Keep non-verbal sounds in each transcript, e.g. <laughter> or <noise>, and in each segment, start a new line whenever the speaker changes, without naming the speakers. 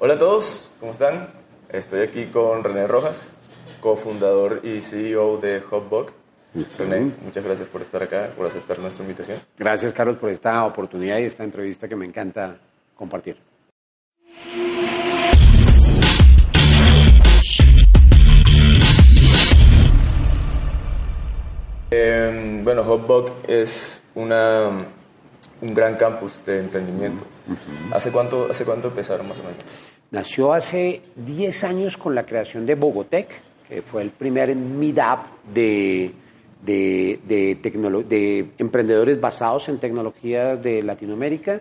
Hola a todos, ¿cómo están? Estoy aquí con René Rojas, cofundador y CEO de Hubbug. René, muchas gracias por estar acá, por aceptar nuestra invitación.
Gracias, Carlos, por esta oportunidad y esta entrevista que me encanta compartir.
Eh, bueno, Hubbug es una, un gran campus de emprendimiento. ¿Hace, cuánto, ¿Hace cuánto empezaron más o menos?
Nació hace 10 años con la creación de Bogotec, que fue el primer meetup de, de, de, tecnolo- de emprendedores basados en tecnologías de Latinoamérica.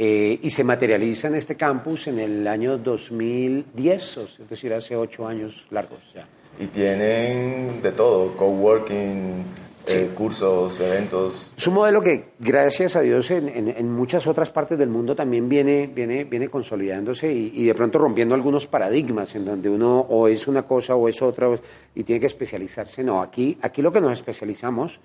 eh, y se materializa en este campus en el año 2010, o sea, es decir, hace 8 años largos ya.
Y tienen de todo, coworking, eh, cursos, eventos.
Es un modelo que, gracias a Dios, en, en- en muchas otras partes del mundo también viene, viene, viene consolidándose y, y de pronto rompiendo algunos paradigmas en donde uno o es una cosa o es otra y tiene que especializarse. No, aquí, aquí lo que nos especializamos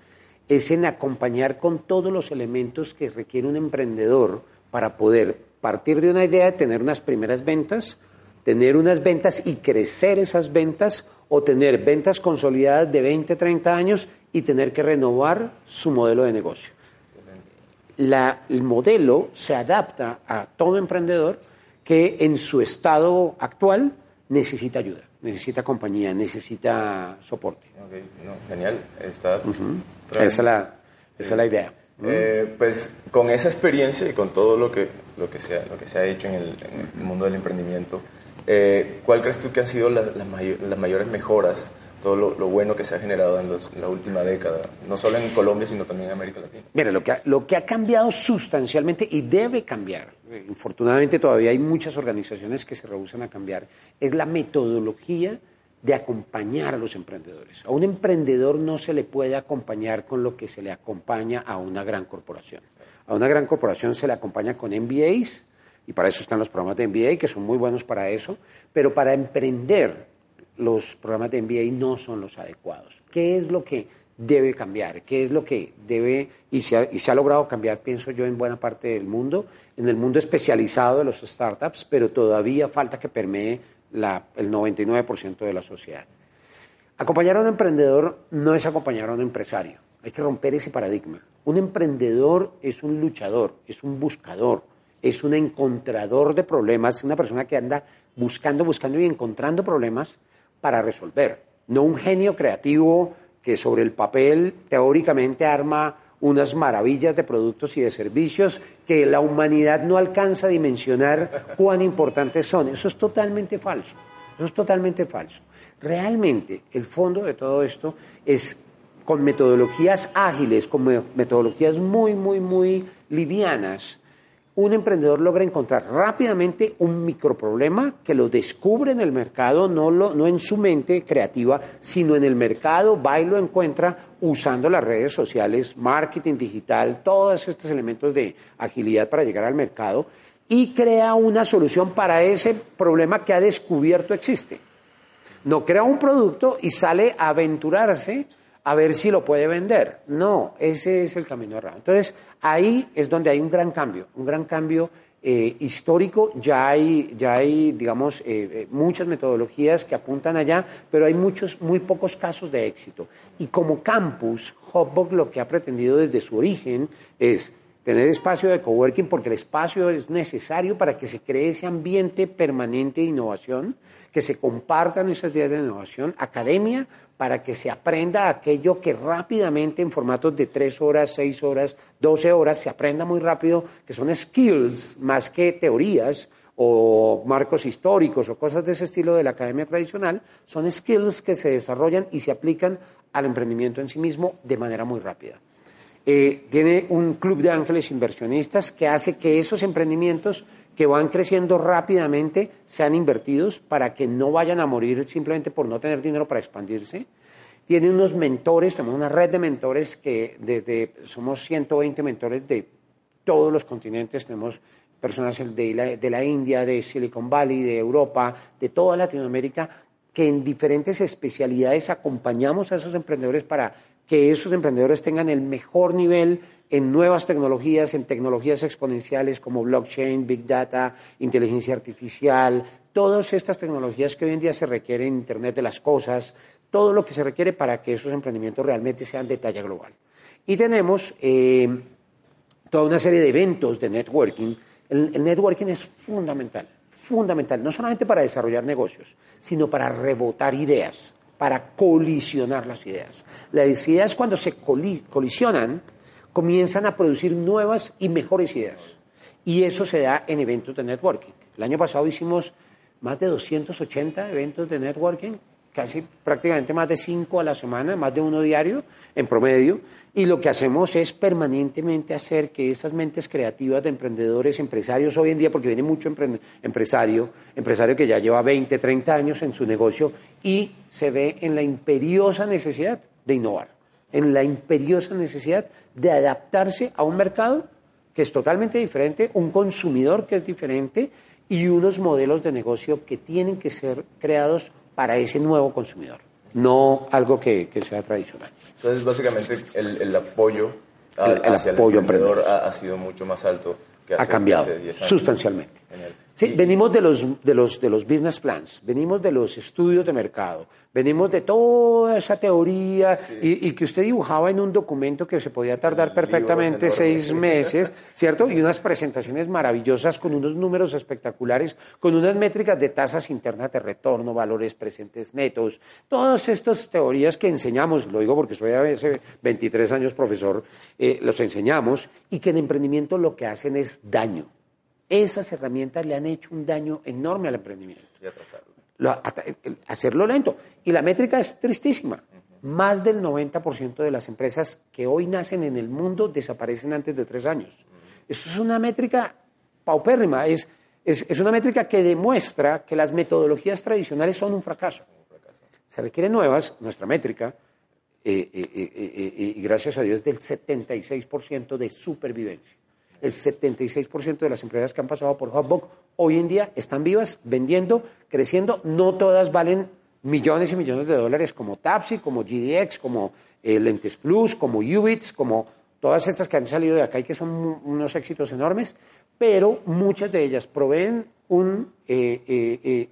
es en acompañar con todos los elementos que requiere un emprendedor para poder partir de una idea de tener unas primeras ventas, tener unas ventas y crecer esas ventas o tener ventas consolidadas de 20, 30 años y tener que renovar su modelo de negocio. La- el modelo se adapta a todo emprendedor que en su estado actual necesita ayuda, necesita compañía, necesita soporte.
No, genial. Está
Esa es la, esa es la idea.
Eh, pues con esa experiencia y con todo lo que, lo que, se, ha, lo que se ha hecho en el, en el mundo del emprendimiento, eh, ¿cuál crees tú que han sido las, las mayo- las mayores mejoras, todo lo, bueno que se ha generado en la última década, no solo en Colombia, sino también en América Latina?
Mira, lo que, ha, lo que ha cambiado sustancialmente y debe cambiar, eh, infortunadamente todavía hay muchas organizaciones que se rehusan a cambiar, es la metodología de acompañar a los emprendedores. A un emprendedor no se le puede acompañar con lo que se le acompaña a una gran corporación. A una gran corporación se le acompaña con MBAs, y para eso están los programas de MBA, que son muy buenos para eso, pero para emprender los programas de MBA no son los adecuados. ¿Qué es lo que debe cambiar? ¿Qué es lo que debe, y se ha, y se ha logrado cambiar, pienso yo, en buena parte del mundo, en el mundo especializado de los startups, pero todavía falta que permee el 99% de la sociedad. Acompañar a un emprendedor no es acompañar a un empresario. Hay que romper ese paradigma. Un emprendedor es un luchador, es un buscador, es un encontrador de problemas, una persona que anda buscando, buscando y encontrando problemas para resolver. No un genio creativo que sobre el papel teóricamente arma unas maravillas de productos y de servicios que la humanidad no alcanza a dimensionar cuán importantes son. Eso es totalmente falso. Eso es totalmente falso. Realmente el fondo de todo esto es con metodologías ágiles, con me- metodologías muy, muy, muy livianas, un emprendedor logra encontrar rápidamente un microproblema que lo descubre en el mercado, no, lo, en su mente creativa, sino en el mercado, va y lo encuentra usando las redes sociales, marketing digital, todos estos elementos de agilidad para llegar al mercado y crea una solución para ese problema que ha descubierto existe. No crea un producto y sale a aventurarse a ver si lo puede vender. No, ese es el camino errado. Entonces, ahí es donde hay un gran cambio, un gran cambio eh, histórico. Ya hay, ya hay digamos, eh, eh, muchas metodologías que apuntan allá, pero hay muchos, muy pocos casos de éxito. Y como campus, Hubbug lo que ha pretendido desde su origen es tener espacio de coworking porque el espacio es necesario para que se cree ese ambiente permanente de innovación, que se compartan esas ideas de innovación, academia para que se aprenda aquello que rápidamente en formatos de tres horas, seis horas, doce horas se aprenda muy rápido, que son skills más que teorías o marcos históricos o cosas de ese estilo de la academia tradicional, son skills que se desarrollan y se aplican al emprendimiento en sí mismo de manera muy rápida. Eh, tiene un club de ángeles inversionistas que hace que esos emprendimientos que van creciendo rápidamente sean invertidos para que no vayan a morir simplemente por no tener dinero para expandirse. Tienen unos mentores, tenemos una red de mentores que desde, somos 120 mentores de todos los continentes, tenemos personas de la, de la India, de Silicon Valley, de Europa, de toda Latinoamérica, que en diferentes especialidades acompañamos a esos emprendedores para que esos emprendedores tengan el mejor nivel en nuevas tecnologías, en tecnologías exponenciales como blockchain, big data, inteligencia artificial, todas estas tecnologías que hoy en día se requieren en Internet de las cosas, todo lo que se requiere para que esos emprendimientos realmente sean de talla global. Y tenemos eh, toda una serie de eventos de networking. el networking es fundamental, fundamental, no solamente para desarrollar negocios, sino para rebotar ideas para colisionar las ideas. Las ideas cuando se colisionan comienzan a producir nuevas y mejores ideas. Y eso se da en eventos de networking. El año pasado hicimos más de 280 eventos de networking casi prácticamente más de cinco a la semana, más de uno diario en promedio, y lo que hacemos es permanentemente hacer que esas mentes creativas de emprendedores, empresarios hoy en día, porque viene mucho empresario, empresario que ya lleva 20, 30 años en su negocio y se ve en la imperiosa necesidad de innovar, en la imperiosa necesidad de adaptarse a un mercado que es totalmente diferente, un consumidor que es diferente y unos modelos de negocio que tienen que ser creados para ese nuevo consumidor, no algo que, sea tradicional.
Entonces, básicamente, el, apoyo, hacia el emprendedor ha, sido mucho más alto que hace
Ha cambiado sustancialmente. Sí, venimos de los, de, los, de los business plans, venimos de los estudios de mercado, venimos de toda esa teoría y, que usted dibujaba en un documento que se podía tardar perfectamente seis meses, ¿cierto? Y unas presentaciones maravillosas con unos números espectaculares, con unas métricas de tasas internas de retorno, valores presentes netos, todas estas teorías que enseñamos, lo digo porque soy hace 23 años profesor, eh, los enseñamos y que en emprendimiento lo que hacen es daño. Esas herramientas le han hecho un daño enorme al emprendimiento. hacerlo lento. Y la métrica es tristísima. Más del 90% de las empresas que hoy nacen en el mundo desaparecen antes de tres años. Eso es una métrica paupérrima. Es, es, una métrica que demuestra que las metodologías tradicionales son un fracaso. Se requieren nuevas, nuestra métrica, eh, eh, eh, y gracias a Dios, del 76% de supervivencia el 76% de las empresas que han pasado por Hotbox hoy en día están vivas, vendiendo, creciendo. No todas valen millones y millones de dólares como Tapsi, como GDX, como eh, Lentes Plus, como Ubits, como todas estas que han salido de acá y que son unos éxitos enormes, pero muchas de ellas proveen un eh, eh,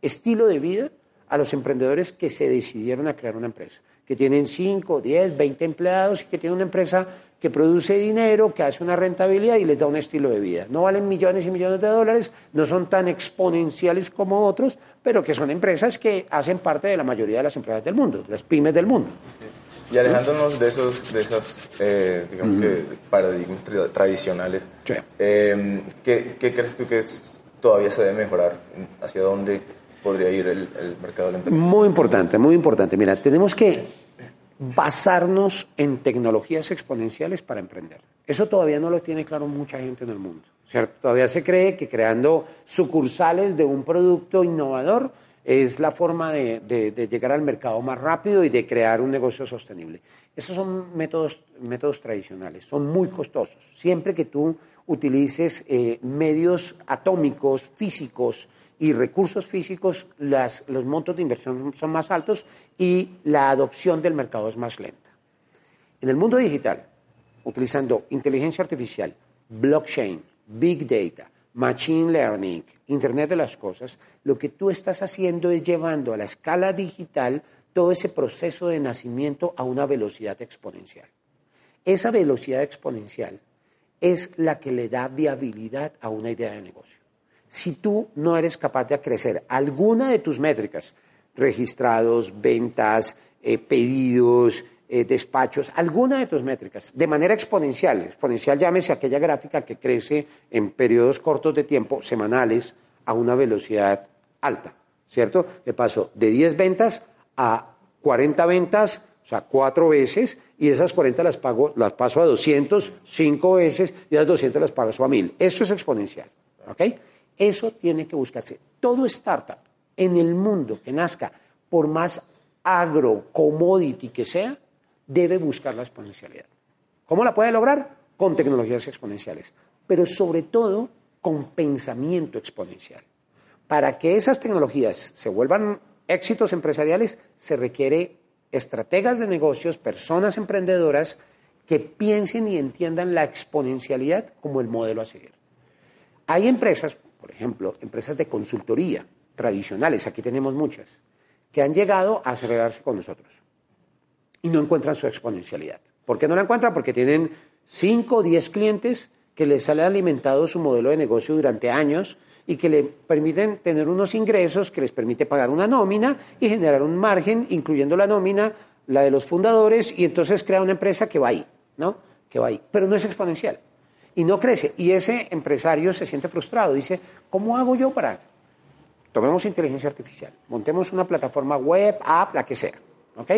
estilo de vida a los emprendedores que se decidieron a crear una empresa, que tienen 5, 10, 20 empleados y que tienen una empresa que produce dinero, que hace una rentabilidad y les da un estilo de vida. No valen millones y millones de dólares, no son tan exponenciales como otros, pero que son empresas que hacen parte de la mayoría de las empresas del mundo, las pymes del mundo.
Y alejándonos de esos, de esos eh, digamos paradigmas tradicionales, eh, ¿qué, crees tú que todavía se debe mejorar? ¿Hacia dónde podría ir el, el mercado del
Muy importante, muy importante. Mira, tenemos que basarnos en tecnologías exponenciales para emprender. Eso todavía no lo tiene claro mucha gente en el mundo. Todavía se cree que creando sucursales de un producto innovador es la forma de, llegar al mercado más rápido y de crear un negocio sostenible. Esos son métodos, métodos tradicionales, son muy costosos. Siempre que tú utilices eh, medios atómicos, físicos, y recursos físicos, los montos de inversión son más altos y la adopción del mercado es más lenta. En el mundo digital, utilizando inteligencia artificial, blockchain, big data, machine learning, Internet de las Cosas, lo que tú estás haciendo es llevando a la escala digital todo ese proceso de nacimiento a una velocidad exponencial. Esa velocidad exponencial es la que le da viabilidad a una idea de negocio si tú no eres capaz de crecer alguna de tus métricas, registrados, ventas, eh, pedidos, eh, despachos, alguna de tus métricas, de manera exponencial, exponencial llámese aquella gráfica que crece en periodos cortos de tiempo, semanales, a una velocidad alta, ¿cierto? De paso de 10 ventas a 40 ventas, o sea, cuatro veces, y esas 40 las, pago, las paso a 200, cinco veces, y esas 200 las paso a 1000. Eso es exponencial. ¿ok? Eso tiene que buscarse. Todo startup en el mundo que nazca, por más agro, commodity que sea, debe buscar la exponencialidad. ¿Cómo la puede lograr? Con tecnologías exponenciales, pero sobre todo con pensamiento exponencial. Para que esas tecnologías se vuelvan éxitos empresariales, se requiere estrategas de negocios, personas emprendedoras que piensen y entiendan la exponencialidad como el modelo a seguir. Hay empresas, por ejemplo, empresas de consultoría tradicionales, aquí tenemos muchas, que han llegado a acelerarse con nosotros y no encuentran su exponencialidad. ¿Por qué no la encuentran? Porque tienen 5 o 10 clientes que les sale alimentado su modelo de negocio durante años y que le permiten tener unos ingresos que les permite pagar una nómina y generar un margen, incluyendo la nómina, la de los fundadores, y entonces crea una empresa que va ahí, ¿no? Que va ahí. Pero no es exponencial. Y no crece. Y ese empresario se siente frustrado. Dice, ¿cómo hago yo para...? Tomemos inteligencia artificial, montemos una plataforma web, app, la que sea, ¿ok?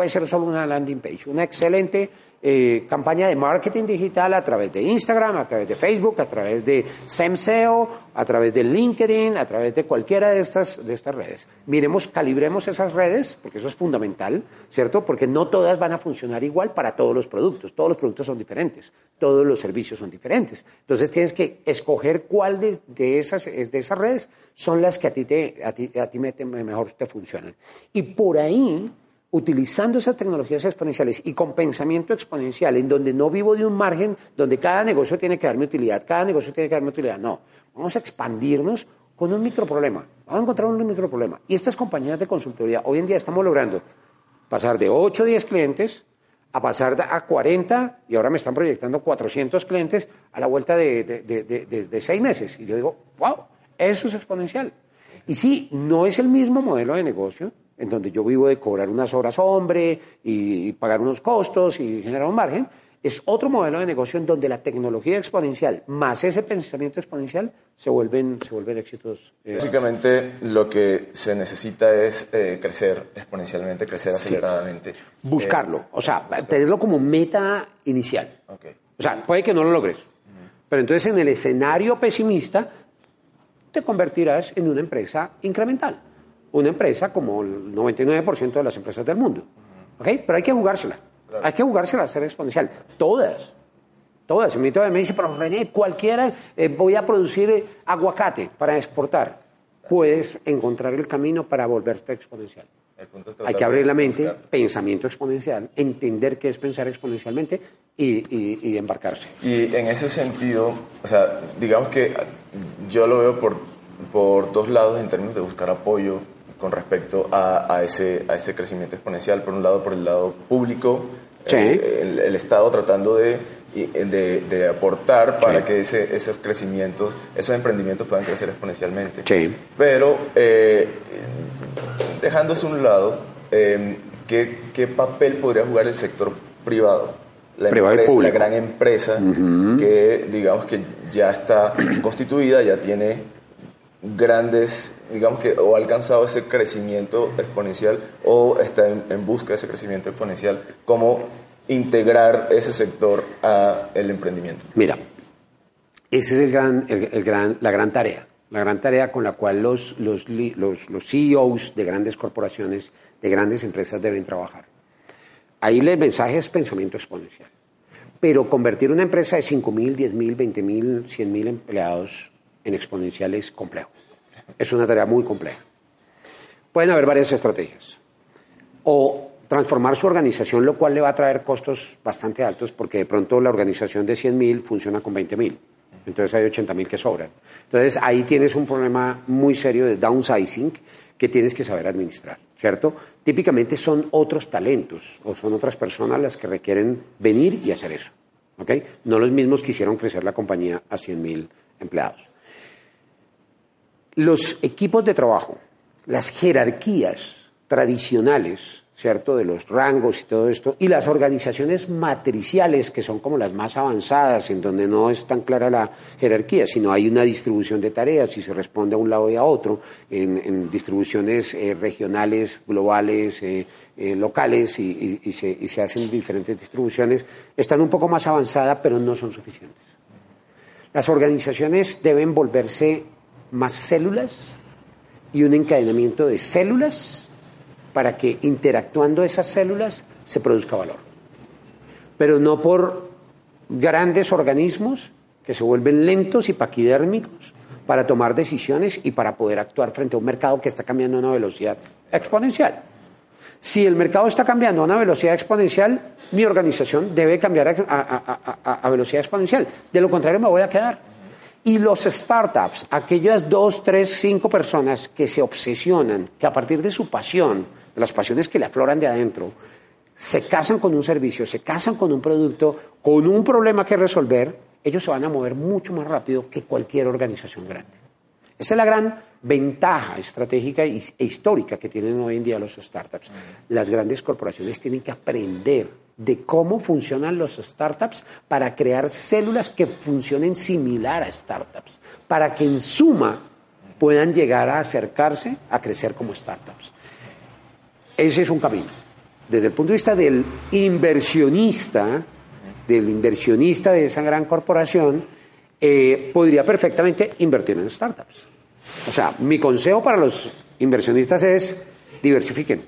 Puede ser solo una landing page, una excelente eh, campaña de marketing digital a través de Instagram, a través de Facebook, a través de SEMSEO, a través de LinkedIn, a través de cualquiera de estas, de estas redes. Miremos, calibremos esas redes, porque eso es fundamental, ¿cierto? Porque no todas van a funcionar igual para todos los productos. Todos los productos son diferentes, todos los servicios son diferentes. Entonces tienes que escoger cuál de, esas, de esas redes son las que a ti, te, a ti, a ti mejor te funcionan. Y por ahí utilizando esas tecnologías exponenciales y con pensamiento exponencial, en donde no vivo de un margen donde cada negocio tiene que darme utilidad, cada negocio tiene que darme utilidad. No, vamos a expandirnos con un microproblema. Vamos a encontrar un microproblema. Y estas compañías de consultoría hoy en día estamos logrando pasar de 8 o 10 clientes a pasar a 40 y ahora me están proyectando 400 clientes a la vuelta de, de, de, seis meses. Y yo digo, wow, eso es exponencial. Y sí, no es el mismo modelo de negocio, en donde yo vivo de cobrar unas horas hombre y, pagar unos costos y generar un margen, es otro modelo de negocio en donde la tecnología exponencial más ese pensamiento exponencial se vuelven, se vuelven éxitos.
Eh. Básicamente lo que se necesita es eh, crecer exponencialmente, crecer aceleradamente.
Buscarlo, eh, o sea, tenerlo como meta inicial. O sea, puede que no lo logres, pero entonces en el escenario pesimista te convertirás en una empresa incremental una empresa como el 99% de las empresas del mundo. ¿Ok? Pero hay que jugársela. Hay que jugársela a ser exponencial. Todas. Todas. Me dice, pero René, cualquiera, eh, voy a producir eh, aguacate para exportar. Puedes encontrar el camino para volverte exponencial. Hay que abrir la mente, pensamiento exponencial, entender qué es pensar exponencialmente y, y, embarcarse.
Y en ese sentido, o sea, digamos que yo lo veo por, por dos lados en términos de buscar apoyo con respecto a, ese, a ese crecimiento exponencial, por un lado, por el lado público, eh, el, Estado tratando de, de, aportar para que ese, esos crecimientos, esos emprendimientos puedan crecer exponencialmente. Pero, eh, dejándose un lado, eh, ¿qué, papel podría jugar el sector privado? La, empresa, la gran empresa que digamos que ya está constituida, ya tiene grandes, digamos que o ha alcanzado ese crecimiento exponencial o está en, busca de ese crecimiento exponencial, ¿cómo integrar ese sector a el emprendimiento?
Mira, esa es el gran, el, gran, la gran tarea, la gran tarea con la cual los, los, los, los CEOs de grandes corporaciones, de grandes empresas deben trabajar. Ahí el mensaje es pensamiento exponencial. Pero convertir una empresa de 5.000, 10.000, 20.000, 100.000 empleados en exponencial es complejo. Es una tarea muy compleja. Pueden haber varias estrategias. O transformar su organización, lo cual le va a traer costos bastante altos, porque de pronto la organización de 100.000 funciona con 20.000. Entonces hay 80.000 que sobran. Entonces ahí tienes un problema muy serio de downsizing que tienes que saber administrar, ¿cierto? Típicamente son otros talentos o son otras personas las que requieren venir y hacer eso, ¿ok? No los mismos que hicieron crecer la compañía a 100.000 empleados los equipos de trabajo, las jerarquías tradicionales, ¿cierto?, de los rangos y todo esto, y las organizaciones matriciales, que son como las más avanzadas, en donde no es tan clara la jerarquía, sino hay una distribución de tareas y se responde a un lado y a otro, en, distribuciones eh, regionales, globales, eh, eh, locales, y, se, y se hacen diferentes distribuciones, están un poco más avanzadas, pero no son suficientes. Las organizaciones deben volverse más células y un encadenamiento de células para que interactuando esas células se produzca valor. Pero no por grandes organismos que se vuelven lentos y paquidérmicos para tomar decisiones y para poder actuar frente a un mercado que está cambiando a una velocidad exponencial. Si el mercado está cambiando a una velocidad exponencial, mi organización debe cambiar a, velocidad exponencial. De lo contrario, me voy a quedar. Y los startups, aquellas dos, tres, cinco personas que se obsesionan, que a partir de su pasión, de las pasiones que le afloran de adentro, se casan con un servicio, se casan con un producto, con un problema que resolver, ellos se van a mover mucho más rápido que cualquier organización grande. Esa es la gran ventaja estratégica e histórica que tienen hoy en día los startups. Las grandes corporaciones tienen que aprender de cómo funcionan los startups para crear células que funcionen similar a startups, para que en suma puedan llegar a acercarse a crecer como startups. Ese es un camino. Desde el punto de vista del inversionista, del inversionista de esa gran corporación, eh, podría perfectamente invertir en startups. O sea, mi consejo para los inversionistas es diversifiquen.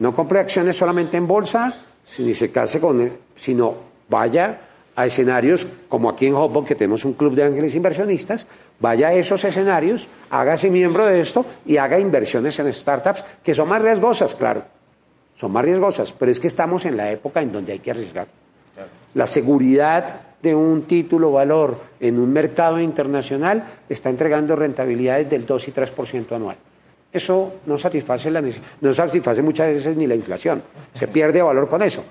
No compre acciones solamente en bolsa, ni se case con, sino vaya a escenarios como aquí en Hopbo, que tenemos un club de ángeles inversionistas, vaya a esos escenarios, hágase miembro de esto y haga inversiones en startups que son más riesgosas, claro. Son más riesgosas, pero es que estamos en la época en donde hay que arriesgar. La seguridad de un título valor en un mercado internacional está entregando rentabilidades del 2 y 3% anual. Eso no satisface, la, no satisface muchas veces ni la inflación. Se pierde valor con eso.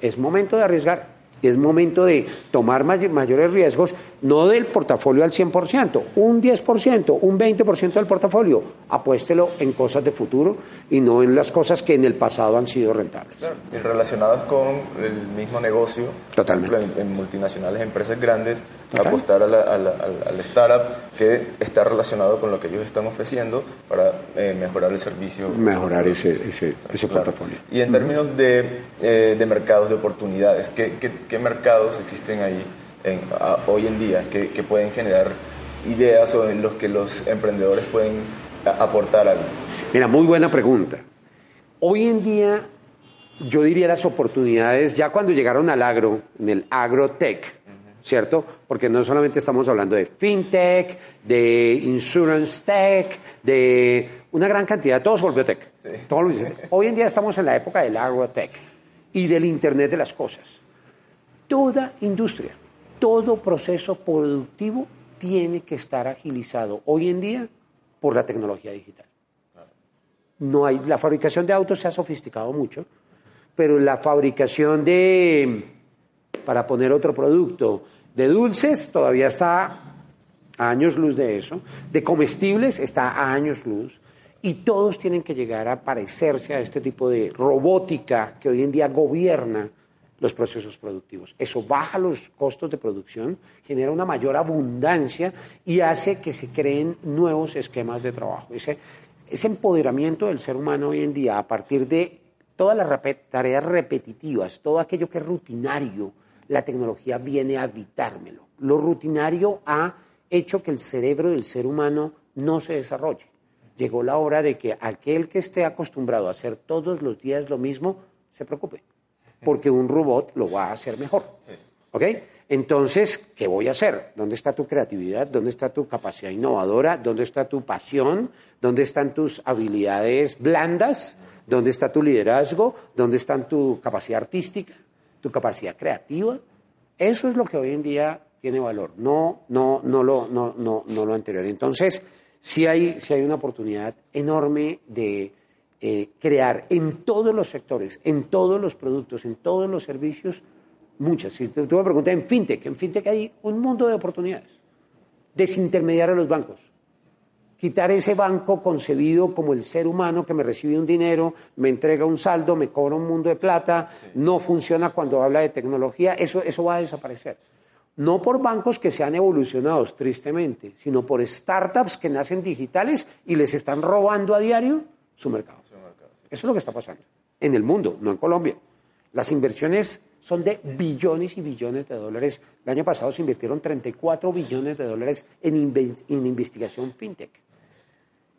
Es momento de arriesgar es momento de tomar mayores riesgos, no del portafolio al 100%, un 10%, un 20% del portafolio, apuéstelo en cosas de futuro y no en las cosas que en el pasado han sido rentables.
Y relacionadas con el mismo negocio,
Totalmente.
en, multinacionales, empresas grandes, apostar al startup que está relacionado con lo que ellos están ofreciendo para eh, mejorar el servicio.
Mejorar ese, ese, portafolio.
Y en términos de, eh, de mercados, de oportunidades, ¿qué, qué qué mercados existen ahí hoy en día que, pueden generar ideas o en los que los emprendedores pueden aportar algo?
Mira, muy buena pregunta. Hoy en día, yo diría las oportunidades, ya cuando llegaron al agro, en el agrotech, ¿cierto? Porque no solamente estamos hablando de fintech, de insurance tech, de una gran cantidad, todo se volvió tech. <laughs> Hoy en día estamos en la época del agrotech y del Internet de las cosas. Toda industria, todo proceso productivo tiene que estar agilizado hoy en día por la tecnología digital. No hay, la fabricación de autos se ha sofisticado mucho, pero la fabricación de, para poner otro producto, de dulces todavía está a años luz de eso, de comestibles está a años luz, y todos tienen que llegar a parecerse a este tipo de robótica que hoy en día gobierna los procesos productivos. Eso baja los costos de producción, genera una mayor abundancia y hace que se creen nuevos esquemas de trabajo. Ese, empoderamiento del ser humano hoy en día a partir de todas las tareas repetitivas, todo aquello que es rutinario, la tecnología viene a evitármelo. Lo rutinario ha hecho que el cerebro del ser humano no se desarrolle. Llegó la hora de que aquel que esté acostumbrado a hacer todos los días lo mismo se preocupe porque un robot lo va a hacer mejor. ¿Ok? Entonces, ¿qué voy a hacer? ¿Dónde está tu creatividad? ¿Dónde está tu capacidad innovadora? ¿Dónde está tu pasión? ¿Dónde están tus habilidades blandas? ¿Dónde está tu liderazgo? ¿Dónde está tu capacidad artística? ¿Tu capacidad creativa? Eso es lo que hoy en día tiene valor, no, no, no, lo, no, no, no lo anterior. Entonces, sí hay, sí hay una oportunidad enorme de eh, crear en todos los sectores, en todos los productos, en todos los servicios, muchas. Si tú, me preguntas en FinTech, en FinTech hay un mundo de oportunidades. Desintermediar a los bancos. Quitar ese banco concebido como el ser humano que me recibe un dinero, me entrega un saldo, me cobra un mundo de plata, no funciona cuando habla de tecnología, eso, eso va a desaparecer no por bancos que sean evolucionados, tristemente, sino por startups que nacen digitales y les están robando a diario su mercado. Eso es lo que está pasando en el mundo, no en Colombia. Las inversiones son de billones y billones de dólares. El año pasado se invirtieron 34 billones de dólares en, investigación fintech.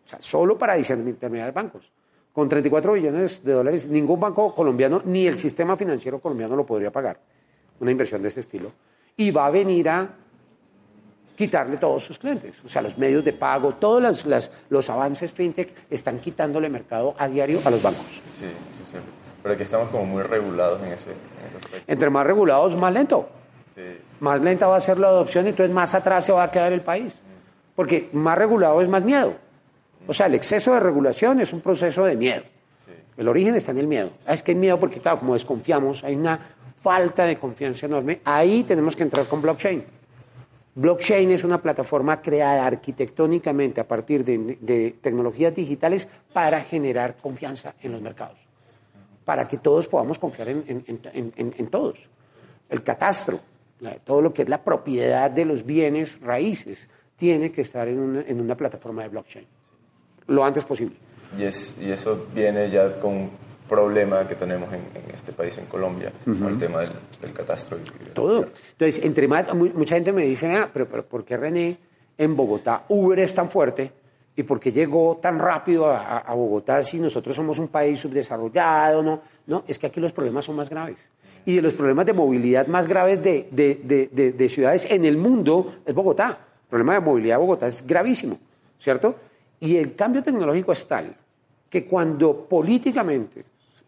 O sea, solo para determinar bancos. Con 34 billones de dólares, ningún banco colombiano ni el sistema financiero colombiano lo podría pagar. Una inversión de este estilo. Y va a venir a quitarle todos sus clientes. O sea, los medios de pago, todos los, avances fintech están quitándole mercado a diario a los bancos.
Sí, sí, sí. Pero aquí estamos como muy regulados en ese,
aspecto. Entre más regulados, más lento. Sí. Más lenta va a ser la adopción, y entonces más atrás se va a quedar el país. Porque más regulado es más miedo. O sea, el exceso de regulación es un proceso de miedo. El origen está en el miedo. Ah, es que el miedo, porque claro, como desconfiamos, hay una falta de confianza enorme. Ahí tenemos que entrar con blockchain. Blockchain es una plataforma creada arquitectónicamente a partir de, tecnologías digitales para generar confianza en los mercados, para que todos podamos confiar en, todos. El catastro, todo lo que es la propiedad de los bienes raíces, tiene que estar en una, plataforma de blockchain, lo antes posible.
Y, y eso viene ya con problema que tenemos en, este país, en Colombia, con el tema del, catastro.
Todo. Entonces, entre más, mucha gente me dice, ah, pero, pero ¿por qué René en Bogotá Uber es tan fuerte? ¿Y por qué llegó tan rápido a, Bogotá si nosotros somos un país subdesarrollado? No, no, es que aquí los problemas son más graves. Y de los problemas de movilidad más graves de, de, de, de ciudades en el mundo es Bogotá. El problema de movilidad de Bogotá es gravísimo, ¿cierto? Y el cambio tecnológico es tal que cuando políticamente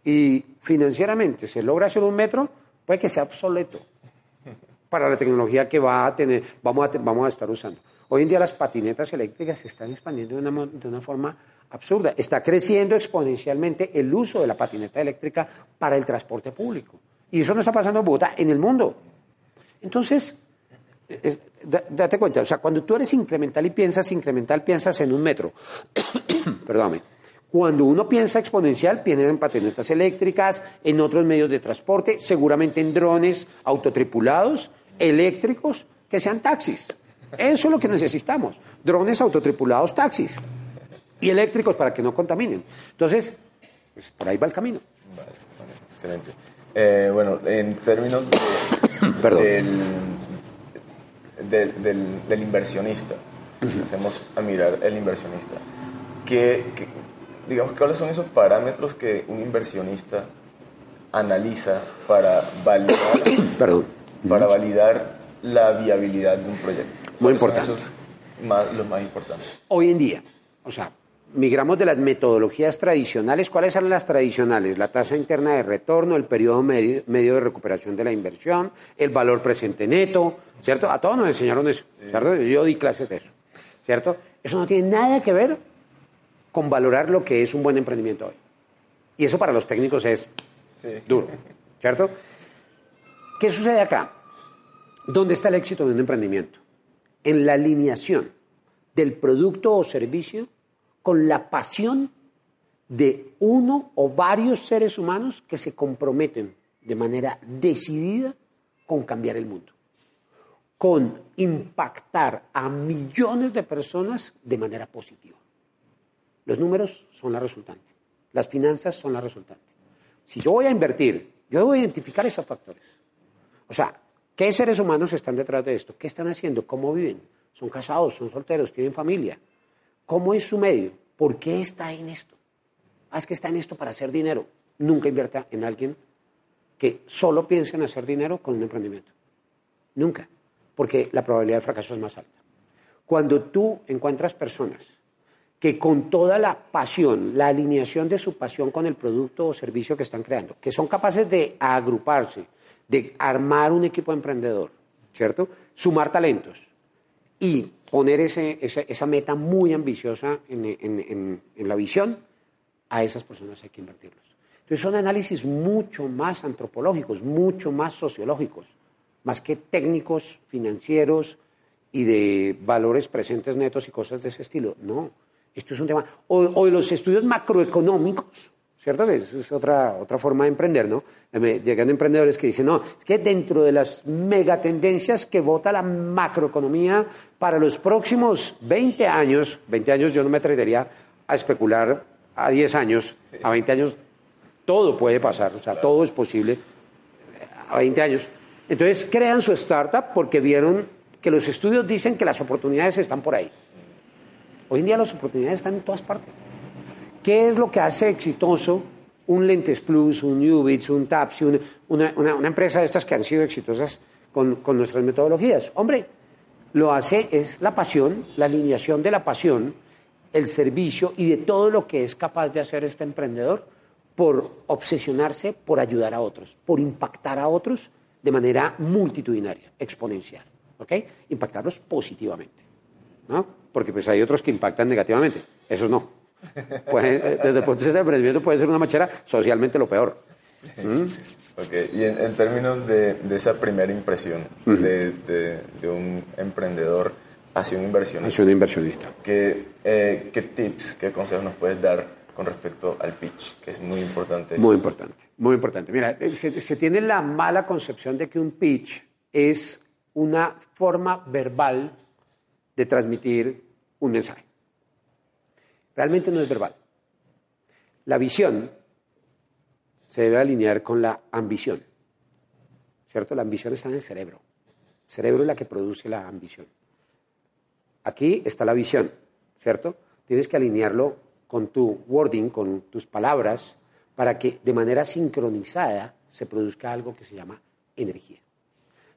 y financieramente se logra hacer un metro, puede que sea obsoleto para la tecnología que va a tener, vamos a, vamos a estar usando. Hoy en día las patinetas eléctricas se están expandiendo de una, de una forma absurda. Está creciendo exponencialmente el uso de la patineta eléctrica para el transporte público. Y eso no está pasando en Bogotá, en el mundo. Entonces, date cuenta, o sea, cuando tú eres incremental y piensas incremental, piensas en un metro. <coughs> Perdóname cuando uno piensa exponencial, piensa en patinetas eléctricas, en otros medios de transporte, seguramente en drones autotripulados, eléctricos, que sean taxis. Eso es lo que necesitamos. Drones autotripulados, taxis. Y eléctricos para que no contaminen. Entonces, pues, por ahí va el camino.
Vale, excelente. Eh, bueno, en términos <coughs> del, inversionista, hacemos a mirar el inversionista. ¿Qué, qué digamos, ¿cuáles son esos parámetros que un inversionista analiza para validar, <coughs>
Perdón.
para validar la viabilidad de un proyecto?
Muy importante.
Son esos más, los más importantes.
Hoy en día, o sea, migramos de las metodologías tradicionales. ¿Cuáles son las tradicionales? La tasa interna de retorno, el periodo medio, de recuperación de la inversión, el valor presente neto, ¿cierto? A todos nos enseñaron eso, ¿cierto? Yo di clases de eso, ¿cierto? Eso no tiene nada que ver con valorar lo que es un buen emprendimiento hoy. Y eso para los técnicos es duro, ¿cierto? ¿Qué sucede acá? ¿Dónde está el éxito de un emprendimiento? En la alineación del producto o servicio con la pasión de uno o varios seres humanos que se comprometen de manera decidida con cambiar el mundo, con impactar a millones de personas de manera positiva. Los números son la resultante. Las finanzas son la resultante. Si yo voy a invertir, yo debo identificar esos factores. O sea, ¿qué seres humanos están detrás de esto? ¿Qué están haciendo? ¿Cómo viven? ¿Son casados? ¿Son solteros? ¿Tienen familia? ¿Cómo es su medio? ¿Por qué está en esto? Ah, que está en esto para hacer dinero. Nunca invierta en alguien que solo piense en hacer dinero con un emprendimiento. Nunca. Porque la probabilidad de fracaso es más alta. Cuando tú encuentras personas que con toda la pasión, la alineación de su pasión con el producto o servicio que están creando, que son capaces de agruparse, de armar un equipo emprendedor, ¿cierto? Sumar talentos y poner esa meta muy ambiciosa en, la visión, a esas personas hay que invertirlos. Entonces son análisis mucho más antropológicos, mucho más sociológicos, más que técnicos, financieros y de valores presentes netos y cosas de ese estilo. No, esto es un tema. O, los estudios macroeconómicos, ¿cierto? es otra, otra forma de emprender, ¿no? Llegan emprendedores que dicen, no, es que dentro de las megatendencias que vota la macroeconomía para los próximos 20 años, 20 años yo no me atrevería a especular a 10 años, a 20 años, todo puede pasar, o sea, todo es posible. a 20 años. Entonces crean su startup porque vieron que los estudios dicen que las oportunidades están por ahí. Hoy en día las oportunidades están en todas partes. ¿Qué es lo que hace exitoso un Lentes Plus, un Ubits, un Tapsi, una, empresa de estas que han sido exitosas con, con nuestras metodologías? Hombre, lo hace es la pasión, la alineación de la pasión, el servicio y de todo lo que es capaz de hacer este emprendedor por obsesionarse por ayudar a otros, por impactar a otros de manera multitudinaria, exponencial. ¿Ok? Impactarlos positivamente. ¿No? Porque pues hay otros que impactan negativamente. Esos no. Pues, desde el punto de vista del emprendimiento puede ser una machera socialmente lo peor.
¿Mm? Y en, términos de, esa primera impresión de, un emprendedor hacia un inversionista.
Hacia un inversionista.
¿qué, eh, ¿Qué tips, qué consejos nos puedes dar con respecto al pitch, que es muy importante.
Muy importante, muy importante. Mira, eh, se, tiene la mala concepción de que un pitch es una forma verbal de transmitir un mensaje. Realmente no es verbal. La visión se debe alinear con la ambición. ¿Cierto? La ambición está en el cerebro. El cerebro es la que produce la ambición. Aquí está la visión, ¿cierto? Tienes que alinearlo con tu wording, con tus palabras, para que de manera sincronizada se produzca algo que se llama energía.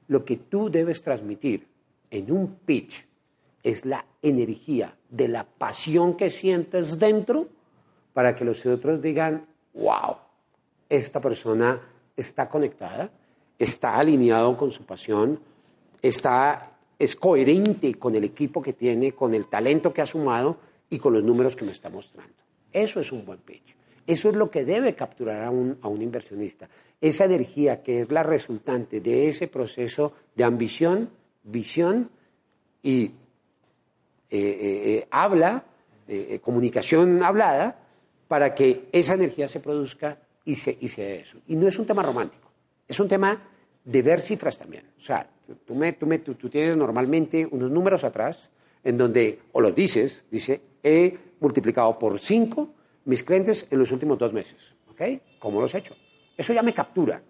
Lo que tú debes transmitir en un pitch es la energía de la pasión que sientes dentro para que los otros digan, wow, esta persona está conectada, está alineado con su pasión, está, es coherente con el equipo que tiene, con el talento que ha sumado y con los números que me está mostrando. Eso es un buen pitch. Eso es lo que debe capturar a un, a un inversionista. Esa energía que es la resultante de ese proceso de ambición, visión y eh, eh, eh, habla, comunicación hablada, para que esa energía se produzca y se, y se eso. Y no es un tema romántico, es un tema de ver cifras también. O sea, tú, me, tú, me, tú, tú tienes normalmente unos números atrás en donde, o los dices, dice, he multiplicado por cinco mis clientes en los últimos dos meses. ¿Ok? ¿Cómo los he hecho? Eso ya me captura.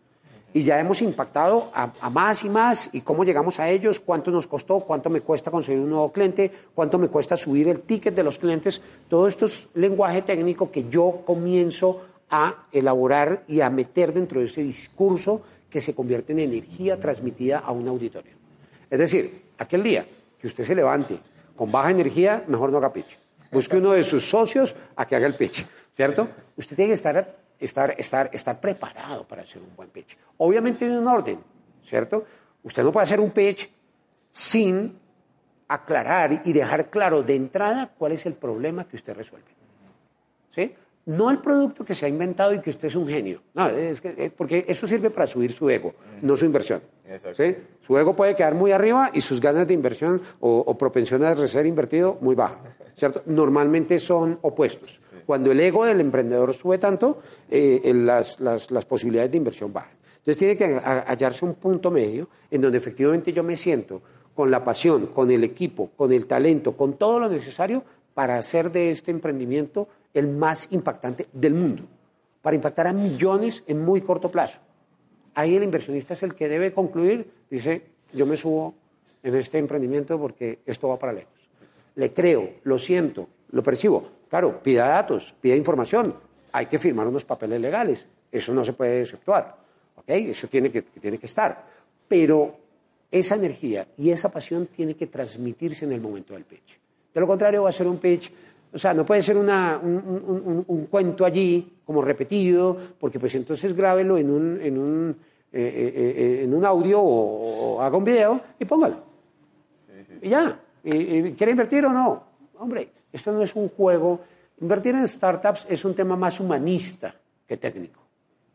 Y ya hemos impactado a, más y más y cómo llegamos a ellos, cuánto nos costó, cuánto me cuesta conseguir un nuevo cliente, cuánto me cuesta subir el ticket de los clientes. Todo esto es lenguaje técnico que yo comienzo a elaborar y a meter dentro de ese discurso que se convierte en energía transmitida a un auditorio. Es decir, aquel día que usted se levante con baja energía, mejor no haga pitch. Busque uno de sus socios a que haga el pitch, ¿cierto? Usted tiene que estar, estar, estar, estar preparado para hacer un buen pitch. Obviamente en un orden, ¿cierto? Usted no puede hacer un pitch sin aclarar y dejar claro de entrada cuál es el problema que usted resuelve. ¿Sí? No el producto que se ha inventado y que usted es un genio. No, es que, porque eso sirve para subir su ego, no su inversión. ¿sí? Su ego puede quedar muy arriba y sus ganas de inversión o, o propensión a ser invertido muy baja. ¿cierto? Normalmente son opuestos. Cuando el ego del emprendedor sube tanto, eh, las, posibilidades de inversión bajan. Entonces tiene que hallarse un punto medio en donde efectivamente yo me siento con la pasión, con el equipo, con el talento, con todo lo necesario para hacer de este emprendimiento el más impactante del mundo, para impactar a millones en muy corto plazo. Ahí el inversionista es el que debe concluir, dice, yo me subo en este emprendimiento porque esto va para lejos le creo, lo siento, lo percibo. Claro, pida datos, pida información, hay que firmar unos papeles legales, eso no se puede exceptuar, ¿ok? Eso tiene que, tiene que estar. Pero esa energía y esa pasión tiene que transmitirse en el momento del pitch. De lo contrario va a ser un pitch, o sea, no puede ser una, un, cuento allí como repetido, porque pues entonces grábelo en un, en un, eh, eh, eh, en un audio o, haga un video y póngalo. Y ya, ¿Quiere invertir o no? Hombre, esto no es un juego. Invertir en startups es un tema más humanista que técnico.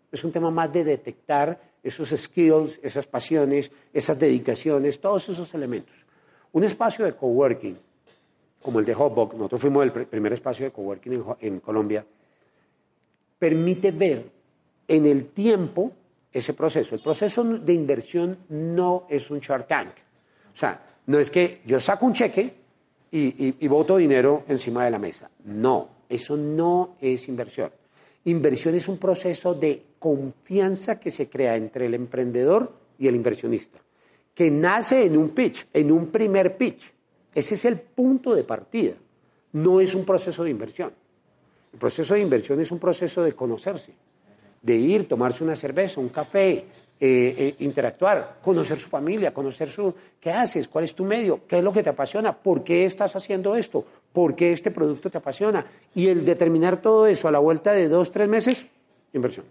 Es un tema más de detectar esos skills, esas pasiones, esas dedicaciones, todos esos elementos. Un espacio de coworking, como el de Hotbox, nosotros fuimos el primer espacio de coworking en, en Colombia, permite ver en el tiempo ese proceso. El proceso de inversión no es un Shark Tank. O sea, no es que yo saco un cheque y, y, boto dinero encima de la mesa. No, eso no es inversión. Inversión es un proceso de confianza que se crea entre el emprendedor y el inversionista, que nace en un pitch, en un primer pitch. Ese es el punto de partida, no es un proceso de inversión. El proceso de inversión es un proceso de conocerse, de ir, tomarse una cerveza, un café, eh, eh, interactuar, conocer su familia, conocer su, qué haces, cuál es tu medio, qué es lo que te apasiona, por qué estás haciendo esto, por qué este producto te apasiona. Y el determinar todo eso a la vuelta de dos, tres meses, inversión.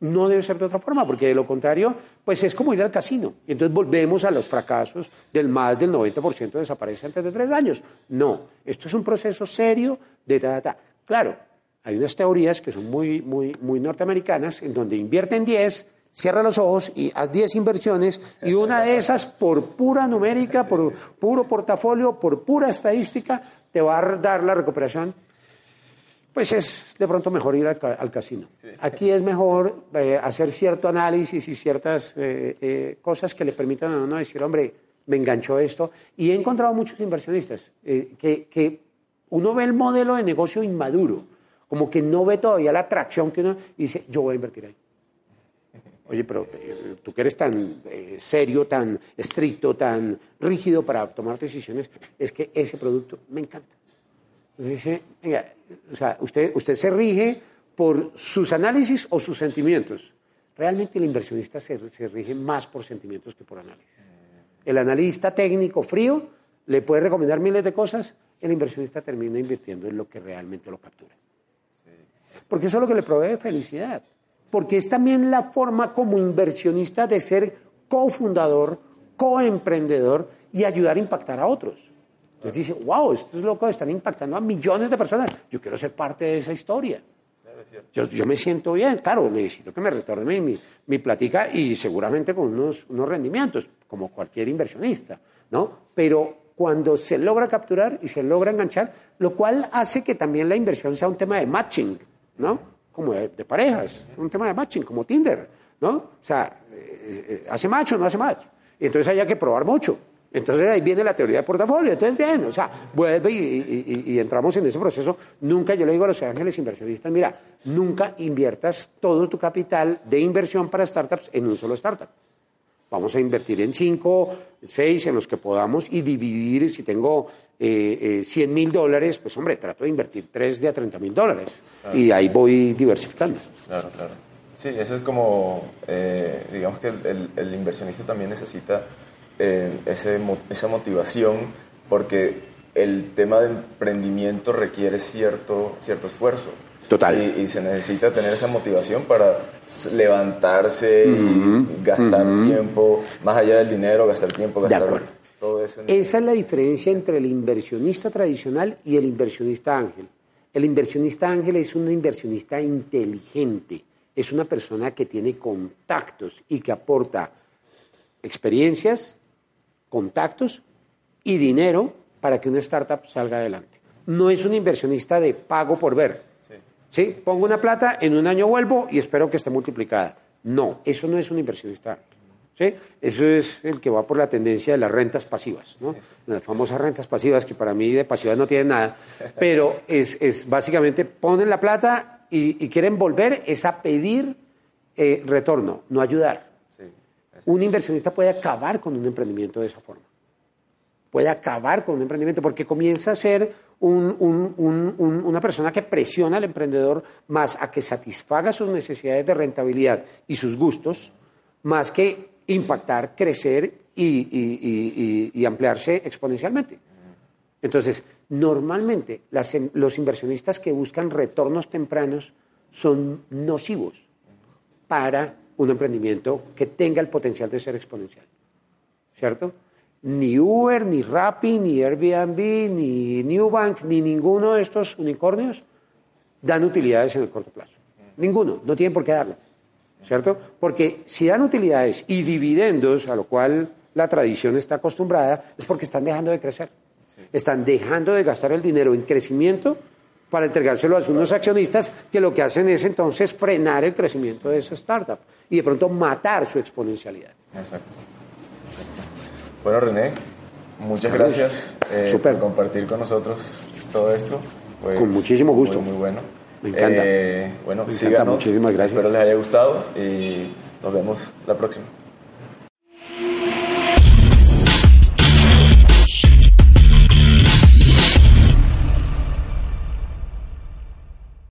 No debe ser de otra forma, porque de lo contrario, pues es como ir al casino. Y entonces volvemos a los fracasos del más del 90% desaparece antes de tres años. No, esto es un proceso serio de ta, ta, Claro, hay unas teorías que son muy, muy, muy norteamericanas, en donde invierten 10, cierra los ojos y haz 10 inversiones, y una de esas, por pura numérica, por puro portafolio, por pura estadística, te va a dar la recuperación pues es de pronto mejor ir al, casino. Aquí es mejor eh, hacer cierto análisis y ciertas eh, eh, cosas que le permitan a uno decir, hombre, me enganchó esto. Y he encontrado muchos inversionistas que, que, uno ve el modelo de negocio inmaduro, como que no ve todavía la atracción que uno y dice, yo voy a invertir ahí. Oye, pero tú que eres tan serio, tan estricto, tan rígido para tomar decisiones, es que ese producto me encanta. Dice, venga, o sea, usted, usted se rige por sus análisis o sus sentimientos. Realmente el inversionista se, se rige más por sentimientos que por análisis. El analista técnico frío le puede recomendar miles de cosas, el inversionista termina invirtiendo en lo que realmente lo captura. Porque eso es lo que le provee felicidad. Porque es también la forma como inversionista de ser cofundador, coemprendedor y ayudar a impactar a otros. Entonces dice, wow, estos locos están impactando a millones de personas. Yo quiero ser parte de esa historia. Yo, yo me siento bien, claro, necesito que me retorne mi, mi, platica y seguramente con unos, unos rendimientos, como cualquier inversionista, ¿no? Pero cuando se logra capturar y se logra enganchar, lo cual hace que también la inversión sea un tema de matching, ¿no? Como de, parejas, un tema de matching, como Tinder, ¿no? O sea, eh, eh, ¿hace match o no hace match? Entonces hay que probar mucho. Entonces ahí viene la teoría de portafolio. Entonces, bien, o sea, vuelve y, entramos en ese proceso. Nunca, yo le digo a los ángeles inversionistas, mira, nunca inviertas todo tu capital de inversión para startups en un solo startup. Vamos a invertir en cinco, seis, en los que podamos y dividir. Si tengo eh, 100 eh, mil dólares, pues hombre, trato de invertir tres de a 30 mil dólares. Y ahí voy diversificando.
Claro, claro. Sí, eso es como, eh, digamos que el inversionista también necesita eh, ese, esa motivación porque el tema de emprendimiento requiere cierto, cierto esfuerzo.
Total.
Y, se necesita tener esa motivación para levantarse y gastar tiempo, más allá del dinero, gastar tiempo, gastar todo eso.
Esa es la diferencia entre el inversionista tradicional y el inversionista ángel. El inversionista ángel es un inversionista inteligente, es una persona que tiene contactos y que aporta experiencias, contactos y dinero para que una startup salga adelante. No es un inversionista de pago por ver. Sí. Pongo una plata, en un año vuelvo y espero que esté multiplicada. No, eso no es un inversionista. ¿Sí? Eso es el que va por la tendencia de las rentas pasivas, ¿no? Las famosas rentas pasivas que para mí de pasivas no tienen nada, pero es, es básicamente ponen la plata y, quieren volver es a pedir eh, retorno, no ayudar. Un inversionista puede acabar con un emprendimiento de esa forma. Puede acabar con un emprendimiento porque comienza a ser una persona que presiona al emprendedor más a que satisfaga sus necesidades de rentabilidad y sus gustos, más que impactar, crecer y, ampliarse exponencialmente. Entonces, normalmente los inversionistas que buscan retornos tempranos son nocivos para un emprendimiento que tenga el potencial de ser exponencial. ¿Cierto? Ni Uber, ni Rappi, ni Airbnb, ni Newbank, ni ninguno de estos unicornios dan utilidades en el corto plazo. Ninguno, no tienen por qué darlo. ¿Cierto? Porque si dan utilidades y dividendos, a lo cual la tradición está acostumbrada, es porque están dejando de crecer. Están dejando de gastar el dinero en crecimiento para entregárselo a unos accionistas que lo que hacen es entonces frenar el crecimiento de esa startup y de pronto matar su exponencialidad.
Exacto. Bueno, René, muchas gracias eh, por compartir con nosotros todo esto.
con muchísimo gusto.
Muy, muy bueno.
Me encanta.
Eh, bueno,
Me encanta,
síganos.
muchísimas gracias.
Espero les haya gustado y nos vemos la próxima.